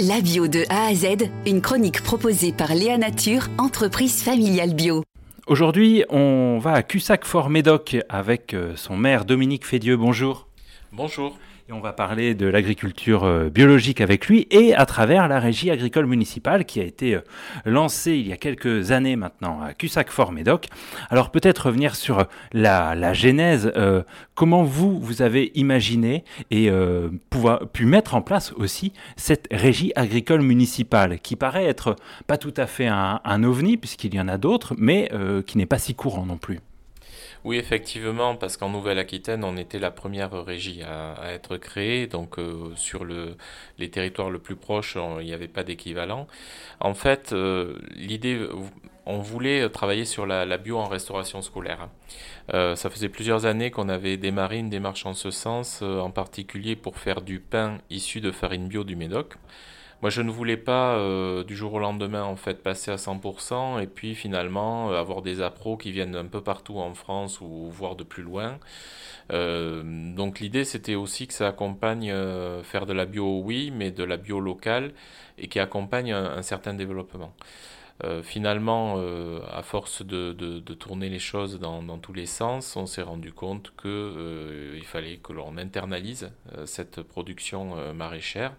La bio de A à Z, une chronique proposée par Léa Nature, entreprise familiale bio. Aujourd'hui, on va à Cussac-Fort-Médoc avec euh, son maire Dominique Fédieux. Bonjour. Bonjour. Et on va parler de l'agriculture euh, biologique avec lui et à travers la régie agricole municipale qui a été euh, lancée il y a quelques années maintenant à Cussac-Fort-Médoc. Alors peut-être revenir sur la, genèse, euh, comment vous, vous avez imaginé et pouvoir, pu mettre en place aussi cette régie agricole municipale qui paraît être pas tout à fait un, ovni puisqu'il y en a d'autres, mais qui n'est pas si courant non plus. Oui, effectivement, parce qu'en Nouvelle-Aquitaine, on était la première régie à, être créée, donc euh, sur le, les territoires le plus proches, il n'y avait pas d'équivalent. En fait, euh, l'idée, on voulait travailler sur la, bio en restauration scolaire. Euh, ça faisait plusieurs années qu'on avait démarré une démarche en ce sens, en particulier pour faire du pain issu de farine bio du Médoc. Moi, je ne voulais pas euh, du jour au lendemain en fait passer à 100% et puis finalement euh, avoir des appros qui viennent un peu partout en France ou voire de plus loin. Euh, donc l'idée c'était aussi que ça accompagne faire de la bio, oui, mais de la bio locale et qui accompagne un certain développement. Euh, finalement, euh, à force de, de- tourner les choses dans, tous les sens, on s'est rendu compte que euh, fallait que l'on internalise cette production maraîchère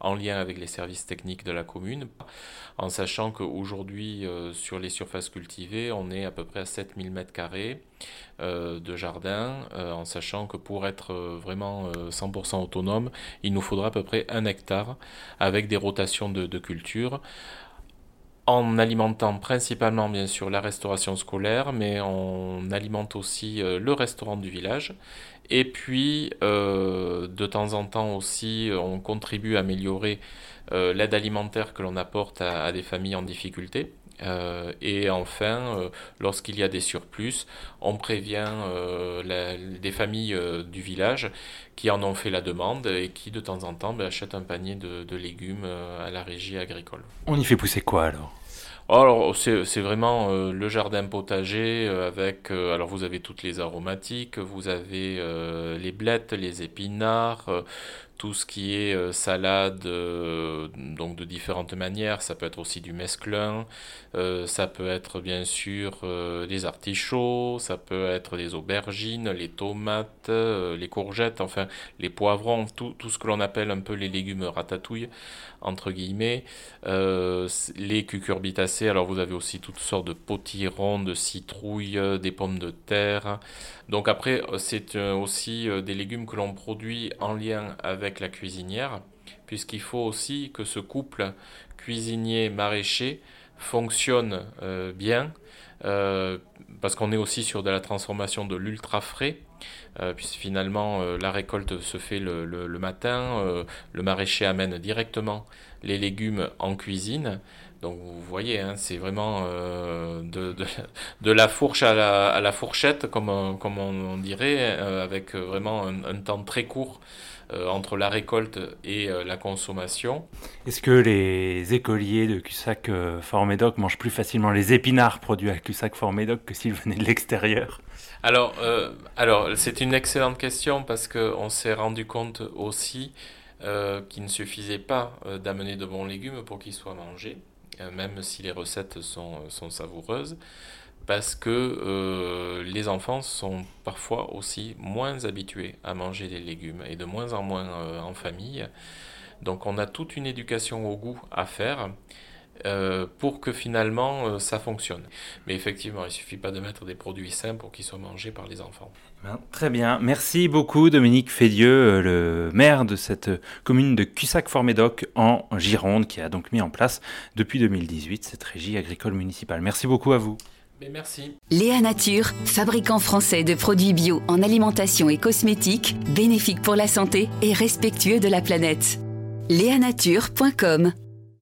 en lien avec les services techniques de la commune, en sachant qu'aujourd'hui, sur les surfaces cultivées, on est à peu près à 7000 mètres carrés euh, de jardin, en sachant que pour être vraiment euh, 100% autonome, il nous faudra à peu près un hectare avec des rotations de, de cultures en alimentant principalement bien sûr la restauration scolaire, mais on alimente aussi euh, le restaurant du village. Et puis euh, de temps en temps aussi, on contribue à améliorer euh, l'aide alimentaire que l'on apporte à des familles en difficulté. Euh, et enfin, euh, lorsqu'il y a des surplus, on prévient euh, la- des familles euh, du village qui en ont fait la demande et qui de temps en temps ben, achètent un panier de, de légumes à la régie agricole. On y fait pousser quoi alors? Alors, c'est vraiment euh, le jardin potager euh, avec. euh, alors, vous avez toutes les aromatiques, vous avez les blettes, les épinards, tout ce qui est euh, salade, euh, donc de différentes manières. Ça peut être aussi du mesclun, euh, ça peut être bien sûr des artichauts, ça peut être des aubergines, les tomates, les courgettes, enfin les poivrons, tout, tout ce que l'on appelle un peu les légumes ratatouille, entre guillemets. Les cucurbitacées, alors vous avez aussi toutes sortes de potirons, de citrouilles, des pommes de terre. Donc après, c'est aussi des légumes que l'on produit en lien avec la cuisinière, puisqu'il faut aussi que ce couple cuisinier-maraîcher fonctionne euh, bien, euh, parce qu'on est aussi sur de la transformation de l'ultra frais. Euh, puisque finalement euh, la récolte se fait le, le- le matin, euh, le maraîcher amène directement les légumes en cuisine. Donc vous voyez, hein, c'est vraiment euh, de, de, de la fourche à la, à la fourchette, comme, on- comme on, dirait, avec vraiment un, un temps très court entre la récolte et la consommation. Est-ce que les écoliers de Cussac-Fort-Médoc mangent plus facilement les épinards produits à Cussac-Fort-Médoc que s'ils venaient de l'extérieur? Alors, euh, alors c'est une excellente question parce qu'on s'est rendu compte aussi euh, qu'il ne suffisait pas euh, d'amener de bons légumes pour qu'ils soient mangés, euh, même si les recettes sont, sont savoureuses, parce que les enfants sont parfois aussi moins habitués à manger des légumes et de moins en moins en famille. Donc on a toute une éducation au goût à faire euh, pour que finalement euh, ça fonctionne. Mais effectivement, il suffit pas de mettre des produits sains pour qu'ils soient mangés par les enfants. Ben, Très bien, merci beaucoup Dominique Fédieux, euh, le maire de cette commune de Cussac-Fort-Médoc en Gironde, qui a donc mis en place depuis 2018 cette régie agricole municipale. Merci beaucoup à vous. Mais merci. Léa Nature, fabricant français de produits bio en alimentation et cosmétiques, bénéfiques pour la santé et respectueux de la planète. Léanature.com